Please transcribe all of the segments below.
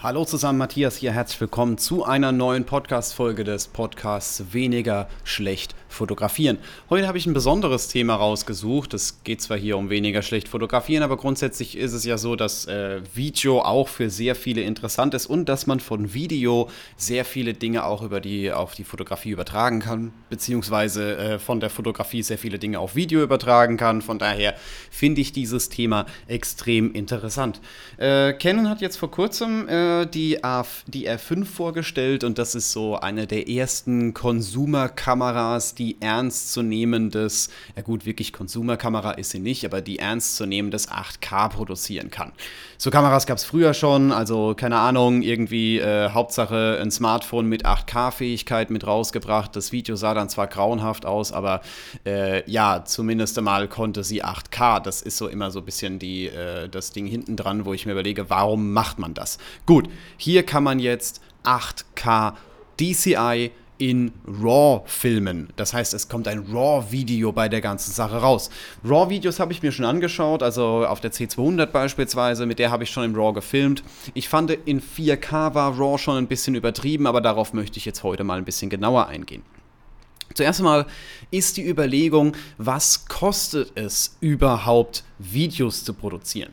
Hallo zusammen, Matthias hier. Herzlich willkommen zu einer neuen Podcast-Folge des Podcasts Weniger schlecht fotografieren. Heute habe ich ein besonderes Thema rausgesucht. Es geht zwar hier um weniger schlecht fotografieren, aber grundsätzlich ist es ja so, dass äh, Video auch für sehr viele interessant ist und dass man von Video sehr viele Dinge auch über die, auf die Fotografie übertragen kann, beziehungsweise äh, von der Fotografie sehr viele Dinge auf Video übertragen kann. Von daher finde ich dieses Thema extrem interessant. Äh, Canon hat jetzt vor kurzem äh, die, A, die R5 vorgestellt und das ist so eine der ersten Konsumerkameras, die ernstzunehmendes, ja gut, wirklich Konsumerkamera ist sie nicht, aber die ernstzunehmendes 8K produzieren kann. So Kameras gab es früher schon, also keine Ahnung, irgendwie äh, Hauptsache ein Smartphone mit 8K-Fähigkeit mit rausgebracht. Das Video sah dann zwar grauenhaft aus, aber äh, ja, zumindest einmal konnte sie 8K. Das ist so immer so ein bisschen die, äh, das Ding hinten dran, wo ich mir überlege, warum macht man das? Gut, hier kann man jetzt 8K DCI in RAW filmen. Das heißt, es kommt ein RAW-Video bei der ganzen Sache raus. RAW-Videos habe ich mir schon angeschaut, also auf der C200 beispielsweise, mit der habe ich schon im RAW gefilmt. Ich fand, in 4K war RAW schon ein bisschen übertrieben, aber darauf möchte ich jetzt heute mal ein bisschen genauer eingehen. Zuerst einmal ist die Überlegung, was kostet es überhaupt, Videos zu produzieren?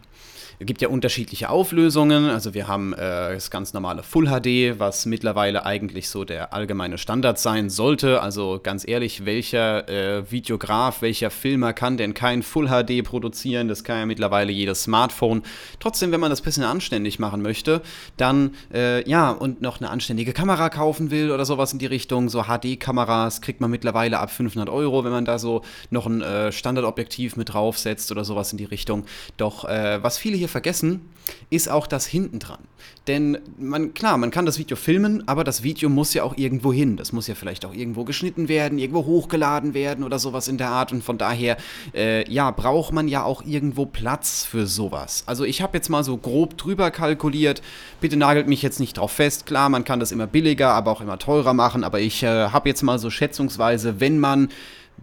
Es gibt ja unterschiedliche Auflösungen. Also wir haben äh, das ganz normale Full HD, was mittlerweile eigentlich so der allgemeine Standard sein sollte. Also ganz ehrlich, welcher äh, Videograf, welcher Filmer kann denn kein Full HD produzieren? Das kann ja mittlerweile jedes Smartphone. Trotzdem, wenn man das ein bisschen anständig machen möchte, dann äh, ja, und noch eine anständige Kamera kaufen will oder sowas in die Richtung, so HD-Kameras kriegt man mittlerweile ab 500 Euro, wenn man da so noch ein äh, Standardobjektiv mit draufsetzt oder sowas in die Richtung. Doch äh, was viele hier hier vergessen, ist auch das hinten dran. Denn man, klar, man kann das Video filmen, aber das Video muss ja auch irgendwo hin. Das muss ja vielleicht auch irgendwo geschnitten werden, irgendwo hochgeladen werden oder sowas in der Art. Und von daher, äh, ja, braucht man ja auch irgendwo Platz für sowas. Also ich habe jetzt mal so grob drüber kalkuliert. Bitte nagelt mich jetzt nicht drauf fest. Klar, man kann das immer billiger, aber auch immer teurer machen. Aber ich äh, habe jetzt mal so schätzungsweise, wenn man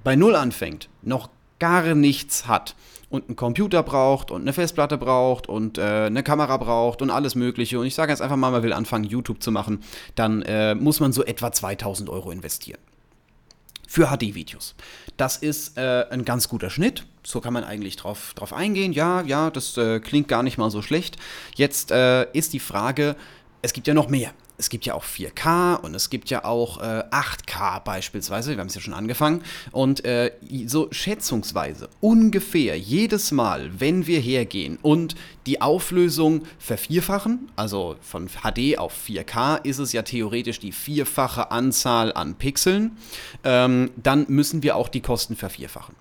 bei Null anfängt, noch gar nichts hat und einen Computer braucht und eine Festplatte braucht und äh, eine Kamera braucht und alles Mögliche und ich sage jetzt einfach mal, man will anfangen, YouTube zu machen, dann äh, muss man so etwa 2000 Euro investieren. Für HD-Videos. Das ist äh, ein ganz guter Schnitt. So kann man eigentlich drauf, drauf eingehen. Ja, ja, das äh, klingt gar nicht mal so schlecht. Jetzt äh, ist die Frage, es gibt ja noch mehr es gibt ja auch 4K und es gibt ja auch äh, 8K beispielsweise, wir haben es ja schon angefangen. Und äh, so schätzungsweise ungefähr jedes Mal, wenn wir hergehen und die Auflösung vervierfachen, also von HD auf 4K ist es ja theoretisch die vierfache Anzahl an Pixeln, ähm, dann müssen wir auch die Kosten vervierfachen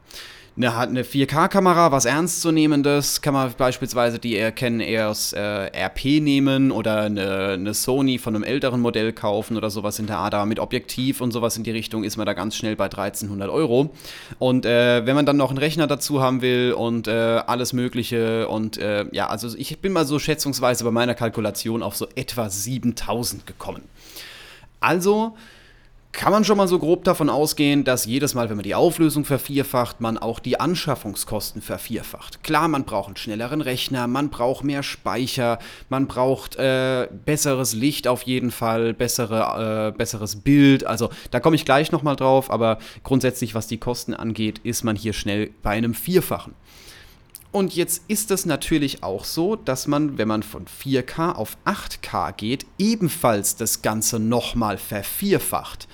eine, eine 4K-Kamera, was Ernstzunehmendes, kann man beispielsweise, die ihr kennen, eher aus äh, RP nehmen oder eine, eine, Sony von einem älteren Modell kaufen oder sowas in der Art, aber mit Objektiv und sowas in die Richtung ist man da ganz schnell bei 1300 Euro. Und äh, wenn man dann noch einen Rechner dazu haben will und äh, alles Mögliche und äh, ja, also ich bin mal so schätzungsweise bei meiner Kalkulation auf so etwa 7000 gekommen. Also, kann man schon mal so grob davon ausgehen, dass jedes Mal, wenn man die Auflösung vervierfacht, man auch die Anschaffungskosten vervierfacht. Klar, man braucht einen schnelleren Rechner, man braucht mehr Speicher, man braucht äh, besseres Licht auf jeden Fall, bessere, äh, besseres Bild. Also da komme ich gleich nochmal drauf, aber grundsätzlich, was die Kosten angeht, ist man hier schnell bei einem Vierfachen. Und jetzt ist es natürlich auch so, dass man, wenn man von 4K auf 8K geht, ebenfalls das Ganze nochmal vervierfacht.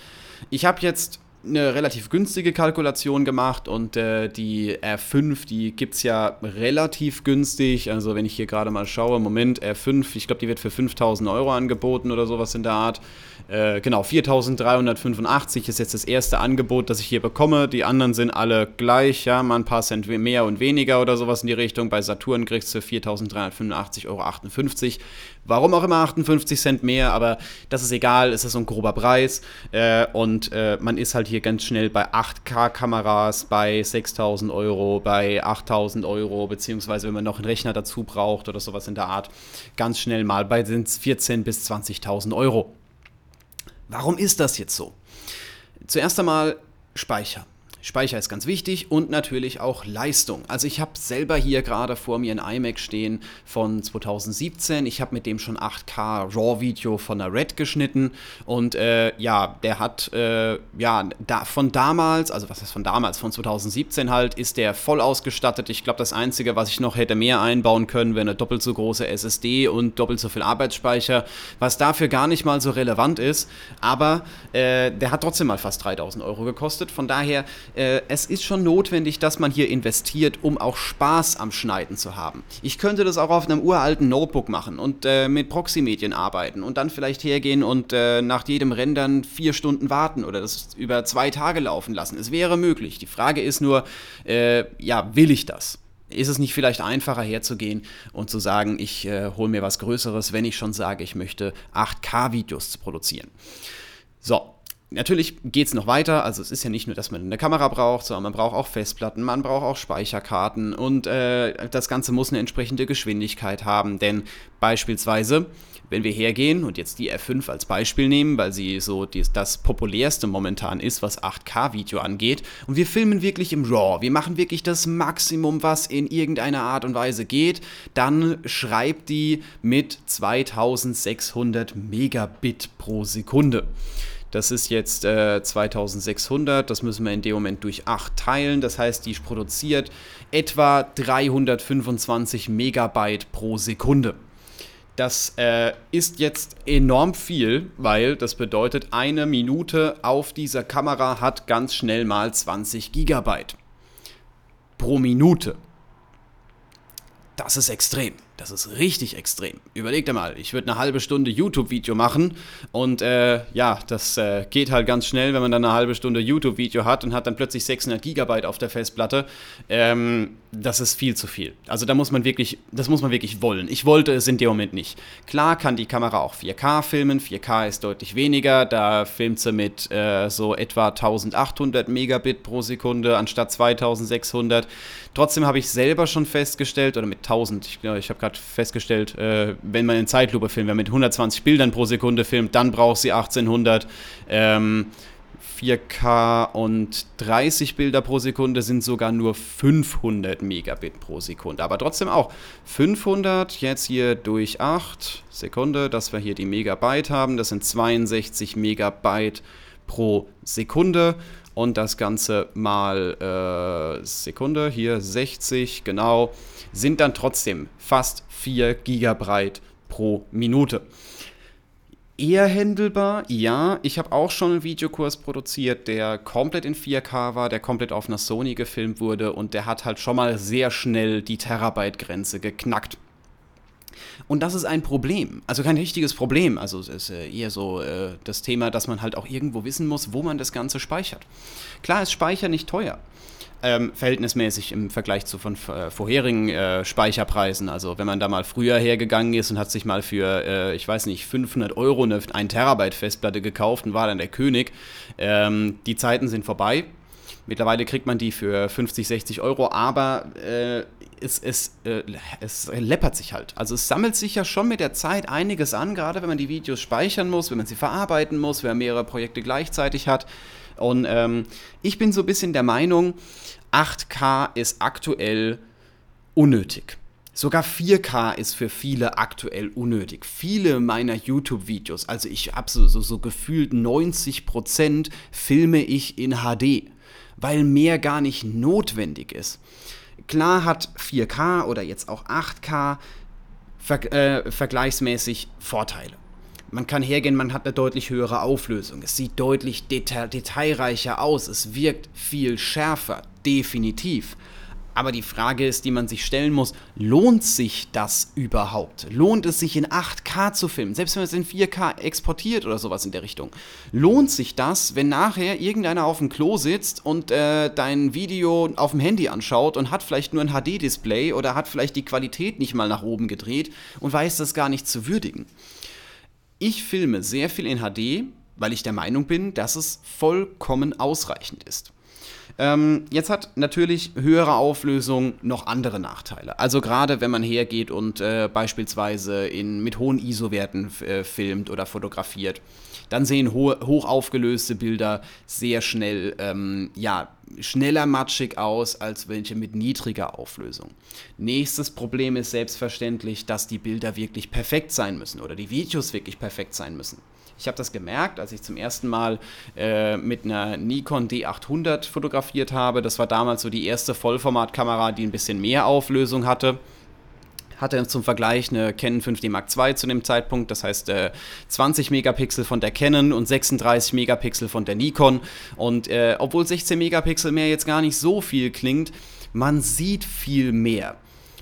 Ich habe jetzt eine relativ günstige Kalkulation gemacht und äh, die R5, die gibt es ja relativ günstig. Also wenn ich hier gerade mal schaue, Moment, R5, ich glaube, die wird für 5000 Euro angeboten oder sowas in der Art. Äh, genau, 4385 ist jetzt das erste Angebot, das ich hier bekomme. Die anderen sind alle gleich, ja, mal ein paar Cent mehr und weniger oder sowas in die Richtung. Bei Saturn kriegst du 4385,58 Euro. Warum auch immer 58 Cent mehr, aber das ist egal, es ist so ein grober Preis. Äh, und äh, man ist halt hier ganz schnell bei 8K-Kameras, bei 6000 Euro, bei 8000 Euro, beziehungsweise wenn man noch einen Rechner dazu braucht oder sowas in der Art, ganz schnell mal bei 14.000 bis 20.000 Euro. Warum ist das jetzt so? Zuerst einmal Speicher. Speicher ist ganz wichtig und natürlich auch Leistung. Also ich habe selber hier gerade vor mir ein iMac stehen von 2017. Ich habe mit dem schon 8K RAW-Video von der Red geschnitten und äh, ja, der hat äh, ja da, von damals, also was heißt von damals, von 2017 halt, ist der voll ausgestattet. Ich glaube, das Einzige, was ich noch hätte mehr einbauen können, wäre eine doppelt so große SSD und doppelt so viel Arbeitsspeicher, was dafür gar nicht mal so relevant ist. Aber äh, der hat trotzdem mal fast 3000 Euro gekostet. Von daher äh, es ist schon notwendig, dass man hier investiert, um auch Spaß am Schneiden zu haben. Ich könnte das auch auf einem uralten Notebook machen und äh, mit Proxy-Medien arbeiten und dann vielleicht hergehen und äh, nach jedem Rendern vier Stunden warten oder das über zwei Tage laufen lassen. Es wäre möglich. Die Frage ist nur, äh, ja, will ich das? Ist es nicht vielleicht einfacher herzugehen und zu sagen, ich äh, hole mir was Größeres, wenn ich schon sage, ich möchte 8K-Videos produzieren? So, Natürlich geht es noch weiter, also es ist ja nicht nur, dass man eine Kamera braucht, sondern man braucht auch Festplatten, man braucht auch Speicherkarten und äh, das Ganze muss eine entsprechende Geschwindigkeit haben, denn beispielsweise, wenn wir hergehen und jetzt die R5 als Beispiel nehmen, weil sie so die, das populärste momentan ist, was 8K-Video angeht, und wir filmen wirklich im RAW, wir machen wirklich das Maximum, was in irgendeiner Art und Weise geht, dann schreibt die mit 2600 Megabit pro Sekunde. Das ist jetzt äh, 2600, das müssen wir in dem Moment durch 8 teilen. Das heißt, die produziert etwa 325 Megabyte pro Sekunde. Das äh, ist jetzt enorm viel, weil das bedeutet, eine Minute auf dieser Kamera hat ganz schnell mal 20 Gigabyte. Pro Minute. Das ist extrem. Das ist richtig extrem. Überleg dir mal, ich würde eine halbe Stunde YouTube-Video machen und äh, ja, das äh, geht halt ganz schnell, wenn man dann eine halbe Stunde YouTube-Video hat und hat dann plötzlich 600 Gigabyte auf der Festplatte. Ähm, das ist viel zu viel. Also da muss man wirklich, das muss man wirklich wollen. Ich wollte es in dem Moment nicht. Klar kann die Kamera auch 4K filmen. 4K ist deutlich weniger. Da filmt sie mit äh, so etwa 1800 Megabit pro Sekunde anstatt 2600. Trotzdem habe ich selber schon festgestellt, oder mit 1000, ich, ich habe gerade festgestellt, äh, wenn man in Zeitlupe filmt, wenn man mit 120 Bildern pro Sekunde filmt, dann braucht sie 1800. Ähm, 4K und 30 Bilder pro Sekunde sind sogar nur 500 Megabit pro Sekunde. Aber trotzdem auch 500 jetzt hier durch 8 Sekunde, dass wir hier die Megabyte haben. Das sind 62 Megabyte pro Sekunde und das Ganze mal äh, Sekunde, hier 60, genau, sind dann trotzdem fast 4 Gigabyte pro Minute. Eher händelbar, ja. Ich habe auch schon einen Videokurs produziert, der komplett in 4K war, der komplett auf einer Sony gefilmt wurde und der hat halt schon mal sehr schnell die Terabyte-Grenze geknackt. Und das ist ein Problem. Also kein richtiges Problem. Also es ist äh, eher so äh, das Thema, dass man halt auch irgendwo wissen muss, wo man das Ganze speichert. Klar ist Speicher nicht teuer. Ähm, verhältnismäßig im Vergleich zu von äh, vorherigen äh, Speicherpreisen. Also wenn man da mal früher hergegangen ist und hat sich mal für, äh, ich weiß nicht, 500 Euro eine 1 Terabyte Festplatte gekauft und war dann der König. Ähm, die Zeiten sind vorbei. Mittlerweile kriegt man die für 50, 60 Euro, aber äh, es, es, äh, es läppert sich halt. Also es sammelt sich ja schon mit der Zeit einiges an, gerade wenn man die Videos speichern muss, wenn man sie verarbeiten muss, wenn man mehrere Projekte gleichzeitig hat. Und ähm, ich bin so ein bisschen der Meinung, 8K ist aktuell unnötig. Sogar 4K ist für viele aktuell unnötig. Viele meiner YouTube-Videos, also ich habe so, so, so gefühlt 90% filme ich in HD, weil mehr gar nicht notwendig ist. Klar hat 4K oder jetzt auch 8K ver äh, vergleichsmäßig Vorteile. Man kann hergehen, man hat eine deutlich höhere Auflösung. Es sieht deutlich deta detailreicher aus. Es wirkt viel schärfer, definitiv. Aber die Frage ist, die man sich stellen muss, lohnt sich das überhaupt? Lohnt es sich in 8K zu filmen? Selbst wenn man es in 4K exportiert oder sowas in der Richtung. Lohnt sich das, wenn nachher irgendeiner auf dem Klo sitzt und äh, dein Video auf dem Handy anschaut und hat vielleicht nur ein HD-Display oder hat vielleicht die Qualität nicht mal nach oben gedreht und weiß das gar nicht zu würdigen? Ich filme sehr viel in HD, weil ich der Meinung bin, dass es vollkommen ausreichend ist. Ähm, jetzt hat natürlich höhere Auflösung noch andere Nachteile. Also gerade wenn man hergeht und äh, beispielsweise in, mit hohen ISO-Werten äh, filmt oder fotografiert, dann sehen hohe, hoch aufgelöste Bilder sehr schnell, ähm, ja, schneller matschig aus als welche mit niedriger Auflösung. Nächstes Problem ist selbstverständlich, dass die Bilder wirklich perfekt sein müssen oder die Videos wirklich perfekt sein müssen. Ich habe das gemerkt, als ich zum ersten Mal äh, mit einer Nikon D800 fotografiert habe. Das war damals so die erste Vollformatkamera, die ein bisschen mehr Auflösung hatte hatte zum Vergleich eine Canon 5D Mark II zu dem Zeitpunkt, das heißt äh, 20 Megapixel von der Canon und 36 Megapixel von der Nikon. Und äh, obwohl 16 Megapixel mehr jetzt gar nicht so viel klingt, man sieht viel mehr.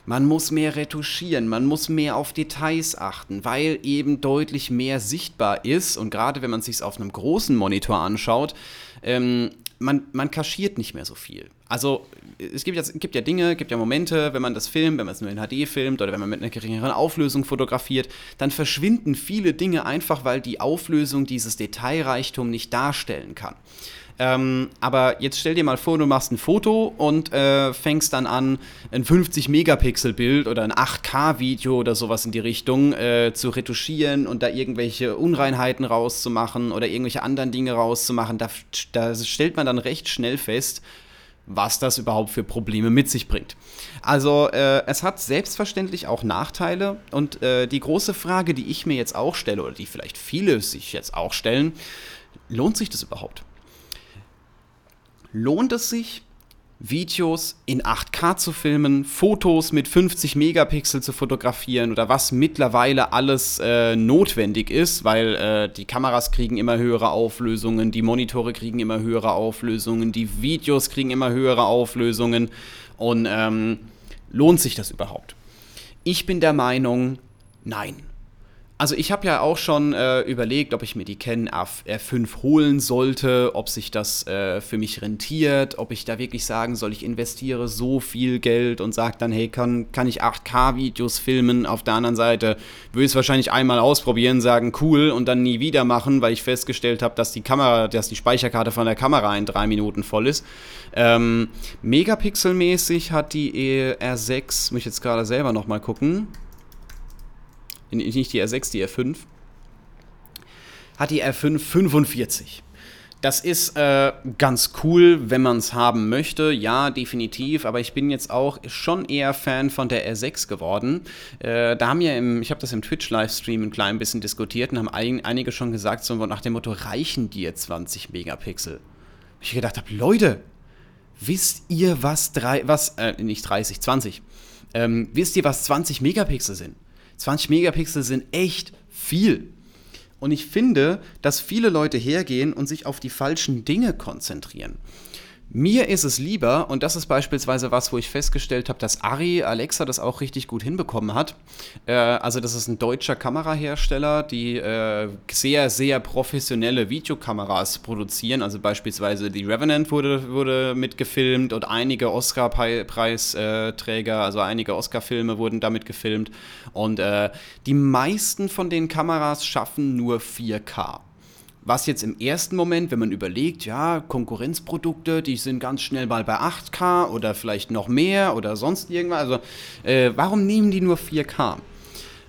Man muss mehr retuschieren, man muss mehr auf Details achten, weil eben deutlich mehr sichtbar ist. Und gerade wenn man es sich auf einem großen Monitor anschaut, ähm, man, man kaschiert nicht mehr so viel. Also es gibt, jetzt, gibt ja Dinge, gibt ja Momente, wenn man das filmt, wenn man es nur in HD filmt oder wenn man mit einer geringeren Auflösung fotografiert, dann verschwinden viele Dinge einfach, weil die Auflösung dieses Detailreichtum nicht darstellen kann. Ähm, aber jetzt stell dir mal vor, du machst ein Foto und äh, fängst dann an, ein 50-Megapixel-Bild oder ein 8K-Video oder sowas in die Richtung äh, zu retuschieren und da irgendwelche Unreinheiten rauszumachen oder irgendwelche anderen Dinge rauszumachen. Da, da stellt man dann recht schnell fest, was das überhaupt für Probleme mit sich bringt. Also äh, es hat selbstverständlich auch Nachteile und äh, die große Frage, die ich mir jetzt auch stelle oder die vielleicht viele sich jetzt auch stellen, lohnt sich das überhaupt? Lohnt es sich, Videos in 8K zu filmen, Fotos mit 50 Megapixel zu fotografieren oder was mittlerweile alles äh, notwendig ist, weil äh, die Kameras kriegen immer höhere Auflösungen, die Monitore kriegen immer höhere Auflösungen, die Videos kriegen immer höhere Auflösungen und ähm, lohnt sich das überhaupt? Ich bin der Meinung, nein. Also ich habe ja auch schon äh, überlegt, ob ich mir die Canon R5 holen sollte, ob sich das äh, für mich rentiert, ob ich da wirklich sagen soll, ich investiere so viel Geld und sage dann, hey, kann, kann ich 8K-Videos filmen? Auf der anderen Seite würde ich es wahrscheinlich einmal ausprobieren, sagen, cool, und dann nie wieder machen, weil ich festgestellt habe, dass die Kamera, dass die Speicherkarte von der Kamera in drei Minuten voll ist. Ähm, Megapixelmäßig hat die R6, muss ich jetzt gerade selber nochmal gucken nicht die R6, die R5, hat die R5 45. Das ist äh, ganz cool, wenn man es haben möchte, ja, definitiv, aber ich bin jetzt auch schon eher Fan von der R6 geworden. Äh, da haben ja im, ich habe das im Twitch-Livestream ein klein bisschen diskutiert und haben ein, einige schon gesagt, so nach dem Motto, reichen dir 20 Megapixel? Ich gedacht habe, Leute, wisst ihr, was, drei, was äh, nicht 30, 20, ähm, wisst ihr, was 20 Megapixel sind? 20 Megapixel sind echt viel. Und ich finde, dass viele Leute hergehen und sich auf die falschen Dinge konzentrieren. Mir ist es lieber, und das ist beispielsweise was, wo ich festgestellt habe, dass Ari Alexa das auch richtig gut hinbekommen hat. Äh, also, das ist ein deutscher Kamerahersteller, die äh, sehr, sehr professionelle Videokameras produzieren. Also, beispielsweise die Revenant wurde, wurde mitgefilmt und einige Oscar-Preisträger, also einige Oscar-Filme wurden damit gefilmt. Und äh, die meisten von den Kameras schaffen nur 4K. Was jetzt im ersten Moment, wenn man überlegt, ja, Konkurrenzprodukte, die sind ganz schnell mal bei 8K oder vielleicht noch mehr oder sonst irgendwas. Also, äh, warum nehmen die nur 4K?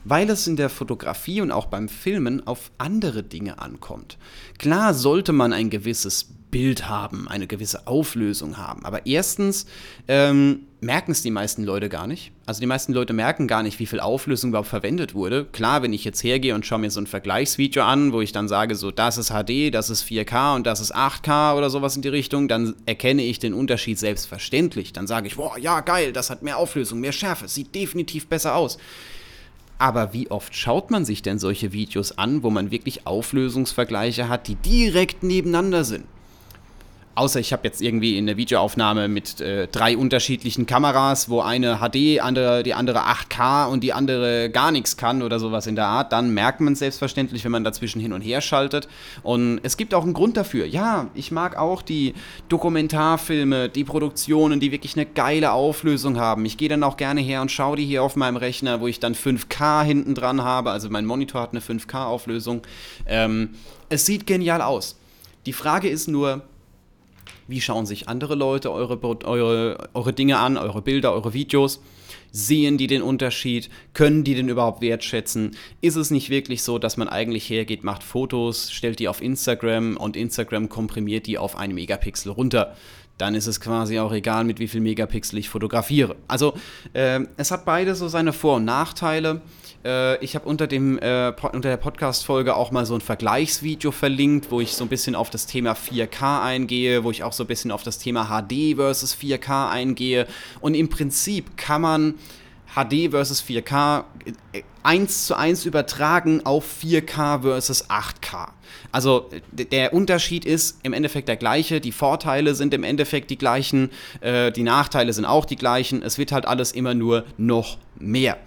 Weil es in der Fotografie und auch beim Filmen auf andere Dinge ankommt. Klar sollte man ein gewisses Bild haben, eine gewisse Auflösung haben. Aber erstens ähm, merken es die meisten Leute gar nicht. Also die meisten Leute merken gar nicht, wie viel Auflösung überhaupt verwendet wurde. Klar, wenn ich jetzt hergehe und schaue mir so ein Vergleichsvideo an, wo ich dann sage, so das ist HD, das ist 4K und das ist 8K oder sowas in die Richtung, dann erkenne ich den Unterschied selbstverständlich. Dann sage ich, boah, ja geil, das hat mehr Auflösung, mehr Schärfe, sieht definitiv besser aus. Aber wie oft schaut man sich denn solche Videos an, wo man wirklich Auflösungsvergleiche hat, die direkt nebeneinander sind? Außer ich habe jetzt irgendwie in der Videoaufnahme mit äh, drei unterschiedlichen Kameras, wo eine HD, andere, die andere 8K und die andere gar nichts kann oder sowas in der Art, dann merkt man es selbstverständlich, wenn man dazwischen hin und her schaltet. Und es gibt auch einen Grund dafür. Ja, ich mag auch die Dokumentarfilme, die Produktionen, die wirklich eine geile Auflösung haben. Ich gehe dann auch gerne her und schaue die hier auf meinem Rechner, wo ich dann 5K hinten dran habe. Also mein Monitor hat eine 5K-Auflösung. Ähm, es sieht genial aus. Die Frage ist nur, wie schauen sich andere Leute eure, eure, eure Dinge an, eure Bilder, eure Videos. Sehen die den Unterschied? Können die den überhaupt wertschätzen? Ist es nicht wirklich so, dass man eigentlich hergeht, macht Fotos, stellt die auf Instagram und Instagram komprimiert die auf einen Megapixel runter? Dann ist es quasi auch egal, mit wie viel Megapixel ich fotografiere. Also äh, es hat beide so seine Vor- und Nachteile. Äh, ich habe unter, äh, unter der Podcast-Folge auch mal so ein Vergleichsvideo verlinkt, wo ich so ein bisschen auf das Thema 4K eingehe, wo ich auch so ein bisschen auf das Thema HD versus 4K eingehe. Und im Prinzip kann man HD versus 4K 1 zu 1 übertragen auf 4K versus 8K. Also der Unterschied ist im Endeffekt der gleiche, die Vorteile sind im Endeffekt die gleichen, äh, die Nachteile sind auch die gleichen, es wird halt alles immer nur noch mehr.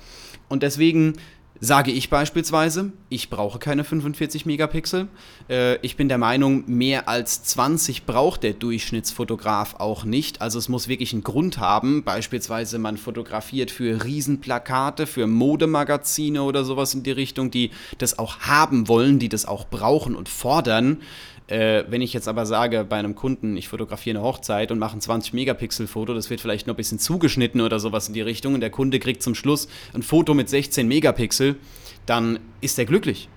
Und deswegen sage ich beispielsweise, ich brauche keine 45 Megapixel. Äh, ich bin der Meinung, mehr als 20 braucht der Durchschnittsfotograf auch nicht. Also es muss wirklich einen Grund haben. Beispielsweise man fotografiert für Riesenplakate, für Modemagazine oder sowas in die Richtung, die das auch haben wollen, die das auch brauchen und fordern. Äh, wenn ich jetzt aber sage bei einem Kunden, ich fotografiere eine Hochzeit und mache ein 20 Megapixel Foto, das wird vielleicht noch ein bisschen zugeschnitten oder sowas in die Richtung und der Kunde kriegt zum Schluss ein Foto mit 16 Megapixel, dann ist er glücklich.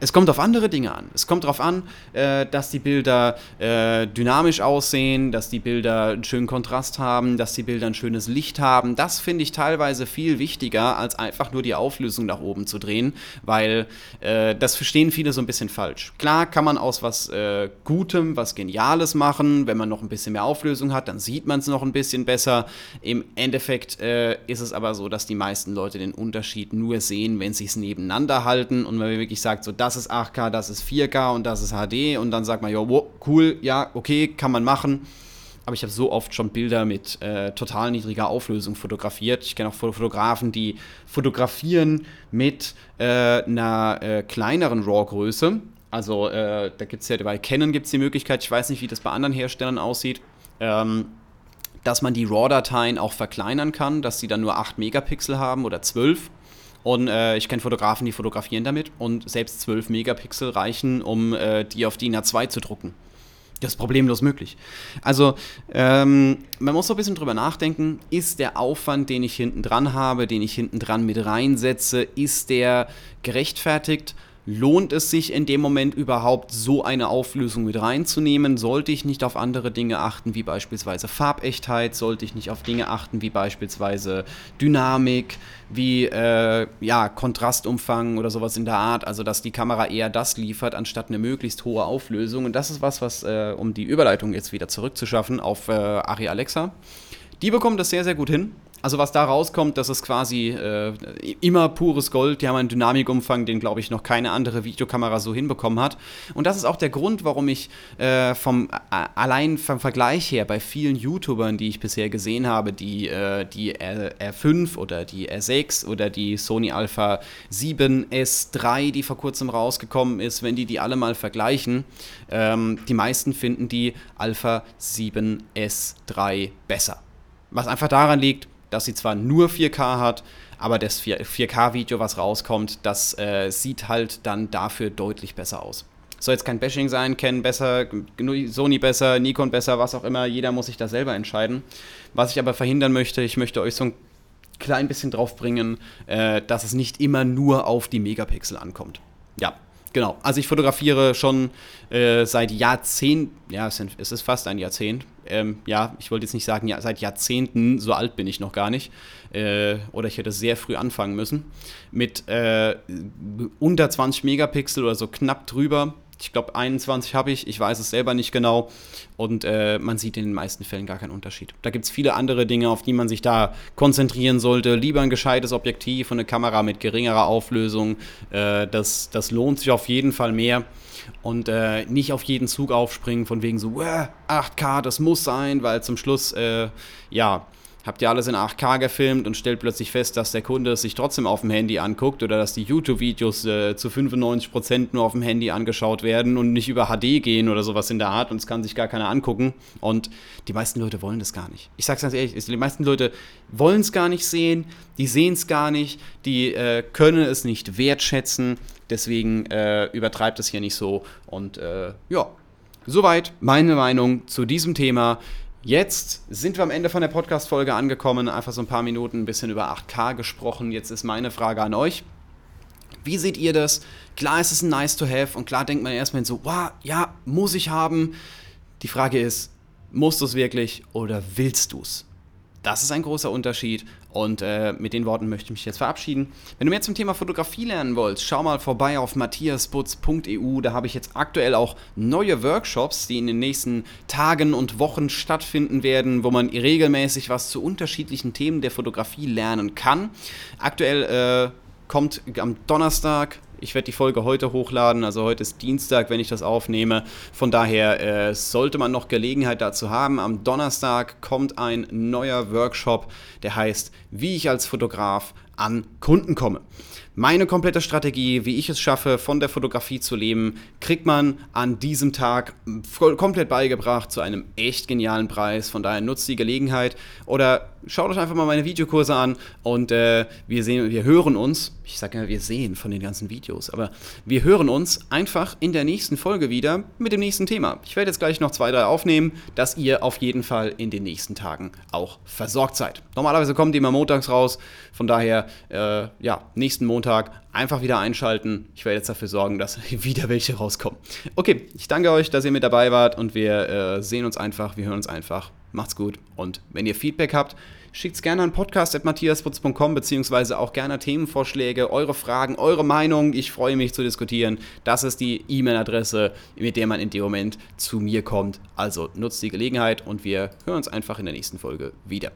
Es kommt auf andere Dinge an. Es kommt darauf an, äh, dass die Bilder äh, dynamisch aussehen, dass die Bilder einen schönen Kontrast haben, dass die Bilder ein schönes Licht haben. Das finde ich teilweise viel wichtiger, als einfach nur die Auflösung nach oben zu drehen, weil äh, das verstehen viele so ein bisschen falsch. Klar kann man aus was äh, Gutem, was Geniales machen. Wenn man noch ein bisschen mehr Auflösung hat, dann sieht man es noch ein bisschen besser. Im Endeffekt äh, ist es aber so, dass die meisten Leute den Unterschied nur sehen, wenn sie es nebeneinander halten und man wirklich sagt, so das ist 8K, das ist 4K und das ist HD und dann sagt man, ja, cool, ja, okay, kann man machen. Aber ich habe so oft schon Bilder mit äh, total niedriger Auflösung fotografiert. Ich kenne auch Fotografen, die fotografieren mit äh, einer äh, kleineren RAW-Größe. Also äh, da gibt es ja bei Canon gibt es die Möglichkeit, ich weiß nicht, wie das bei anderen Herstellern aussieht, ähm, dass man die RAW-Dateien auch verkleinern kann, dass sie dann nur 8 Megapixel haben oder 12 und äh, ich kenne Fotografen, die fotografieren damit und selbst 12 Megapixel reichen, um äh, die auf DIN A2 zu drucken. Das ist problemlos möglich. Also, ähm, man muss so ein bisschen drüber nachdenken, ist der Aufwand, den ich hinten dran habe, den ich hinten dran mit reinsetze, ist der gerechtfertigt? Lohnt es sich in dem Moment überhaupt so eine Auflösung mit reinzunehmen? Sollte ich nicht auf andere Dinge achten, wie beispielsweise Farbechtheit? Sollte ich nicht auf Dinge achten, wie beispielsweise Dynamik, wie äh, ja, Kontrastumfang oder sowas in der Art? Also, dass die Kamera eher das liefert, anstatt eine möglichst hohe Auflösung. Und das ist was, was, äh, um die Überleitung jetzt wieder zurückzuschaffen auf äh, Ari Alexa. Die bekommen das sehr, sehr gut hin. Also was da rauskommt, das ist quasi äh, immer pures Gold. Die haben einen Dynamikumfang, den glaube ich noch keine andere Videokamera so hinbekommen hat. Und das ist auch der Grund, warum ich äh, vom allein vom Vergleich her bei vielen YouTubern, die ich bisher gesehen habe, die äh, die R, R5 oder die R6 oder die Sony Alpha 7S3, die vor kurzem rausgekommen ist, wenn die die alle mal vergleichen, ähm, die meisten finden die Alpha 7S3 besser. Was einfach daran liegt, dass sie zwar nur 4K hat, aber das 4K-Video, was rauskommt, das äh, sieht halt dann dafür deutlich besser aus. Soll jetzt kein Bashing sein, Canon besser, Sony besser, Nikon besser, was auch immer, jeder muss sich da selber entscheiden. Was ich aber verhindern möchte, ich möchte euch so ein klein bisschen drauf bringen, äh, dass es nicht immer nur auf die Megapixel ankommt. Ja, genau. Also ich fotografiere schon äh, seit Jahrzehnten, ja, es ist fast ein Jahrzehnt, ähm, ja, ich wollte jetzt nicht sagen, ja, seit Jahrzehnten, so alt bin ich noch gar nicht, äh, oder ich hätte sehr früh anfangen müssen, mit äh, unter 20 Megapixel oder so knapp drüber. Ich glaube, 21 habe ich, ich weiß es selber nicht genau. Und äh, man sieht in den meisten Fällen gar keinen Unterschied. Da gibt es viele andere Dinge, auf die man sich da konzentrieren sollte. Lieber ein gescheites Objektiv und eine Kamera mit geringerer Auflösung. Äh, das, das lohnt sich auf jeden Fall mehr und äh, nicht auf jeden Zug aufspringen von wegen so, 8K, das muss sein, weil zum Schluss, äh, ja, habt ihr alles in 8K gefilmt und stellt plötzlich fest, dass der Kunde es sich trotzdem auf dem Handy anguckt oder dass die YouTube-Videos äh, zu 95% nur auf dem Handy angeschaut werden und nicht über HD gehen oder sowas in der Art und es kann sich gar keiner angucken. Und die meisten Leute wollen das gar nicht. Ich sag's ganz ehrlich, die meisten Leute wollen es gar nicht sehen, die sehen es gar nicht, die äh, können es nicht wertschätzen. Deswegen äh, übertreibt es hier nicht so und äh, ja, soweit meine Meinung zu diesem Thema. Jetzt sind wir am Ende von der Podcast-Folge angekommen. Einfach so ein paar Minuten, ein bisschen über 8K gesprochen. Jetzt ist meine Frage an euch. Wie seht ihr das? Klar ist es ein nice to have und klar denkt man erstmal so, wow, ja, muss ich haben. Die Frage ist, musst du es wirklich oder willst du es? Das ist ein großer Unterschied und äh, mit den Worten möchte ich mich jetzt verabschieden. Wenn du mehr zum Thema Fotografie lernen willst, schau mal vorbei auf matthiasputz.eu. Da habe ich jetzt aktuell auch neue Workshops, die in den nächsten Tagen und Wochen stattfinden werden, wo man regelmäßig was zu unterschiedlichen Themen der Fotografie lernen kann. Aktuell äh, kommt am Donnerstag ich werde die Folge heute hochladen, also heute ist Dienstag, wenn ich das aufnehme. Von daher äh, sollte man noch Gelegenheit dazu haben. Am Donnerstag kommt ein neuer Workshop, der heißt, wie ich als Fotograf an Kunden komme. Meine komplette Strategie, wie ich es schaffe, von der Fotografie zu leben, kriegt man an diesem Tag komplett beigebracht zu einem echt genialen Preis. Von daher nutzt die Gelegenheit oder schaut euch einfach mal meine Videokurse an und äh, wir sehen, wir hören uns. Ich sage ja, wir sehen von den ganzen Videos, aber wir hören uns einfach in der nächsten Folge wieder mit dem nächsten Thema. Ich werde jetzt gleich noch zwei, drei aufnehmen, dass ihr auf jeden Fall in den nächsten Tagen auch versorgt seid. Normalerweise kommen die immer montags raus, von daher, äh, ja, nächsten Montag Montag einfach wieder einschalten. Ich werde jetzt dafür sorgen, dass wieder welche rauskommen. Okay, ich danke euch, dass ihr mit dabei wart und wir äh, sehen uns einfach, wir hören uns einfach. Macht's gut und wenn ihr Feedback habt, schickt es gerne an podcast.matthiasputz.com beziehungsweise auch gerne Themenvorschläge, eure Fragen, eure Meinung. Ich freue mich zu diskutieren. Das ist die E-Mail-Adresse, mit der man in dem Moment zu mir kommt. Also nutzt die Gelegenheit und wir hören uns einfach in der nächsten Folge wieder.